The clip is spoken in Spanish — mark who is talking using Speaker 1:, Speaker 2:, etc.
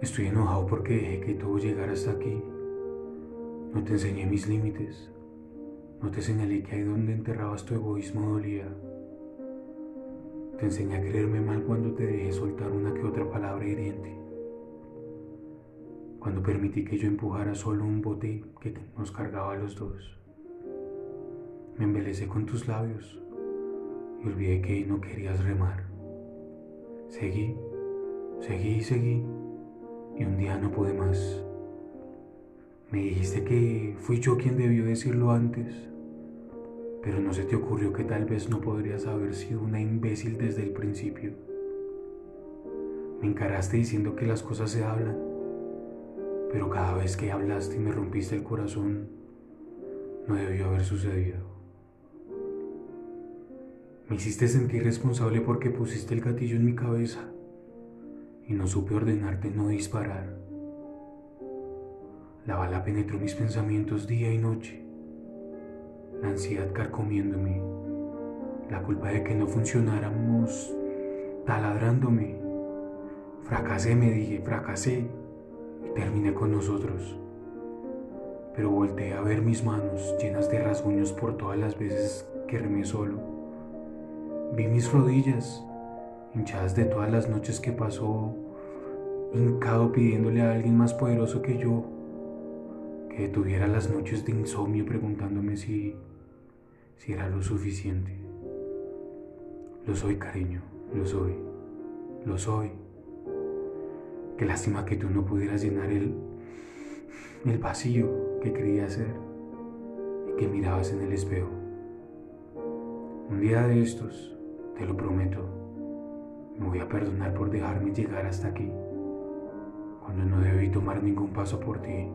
Speaker 1: Estoy enojado porque dejé que todo llegara hasta aquí. No te enseñé mis límites. No te señalé que ahí donde enterrabas tu egoísmo dolía. Te enseñé a quererme mal cuando te dejé soltar una que otra palabra hiriente. Cuando permití que yo empujara solo un bote que nos cargaba a los dos. Me embelecé con tus labios y olvidé que no querías remar. Seguí, seguí y seguí y un día no pude más. Me dijiste que fui yo quien debió decirlo antes, pero no se te ocurrió que tal vez no podrías haber sido una imbécil desde el principio. Me encaraste diciendo que las cosas se hablan, pero cada vez que hablaste y me rompiste el corazón, no debió haber sucedido. Me hiciste sentir responsable porque pusiste el gatillo en mi cabeza y no supe ordenarte no disparar. La bala penetró mis pensamientos día y noche, la ansiedad carcomiéndome, la culpa de que no funcionáramos taladrándome. Fracasé, me dije, fracasé y terminé con nosotros. Pero volteé a ver mis manos llenas de rasguños por todas las veces que remé solo. Vi mis rodillas hinchadas de todas las noches que pasó hincado pidiéndole a alguien más poderoso que yo que tuviera las noches de insomnio preguntándome si, si era lo suficiente. Lo soy, cariño, lo soy, lo soy. Qué lástima que tú no pudieras llenar el, el vacío que quería hacer y que mirabas en el espejo. Un día de estos, te lo prometo, me voy a perdonar por dejarme llegar hasta aquí, no debí tomar ningún paso por ti.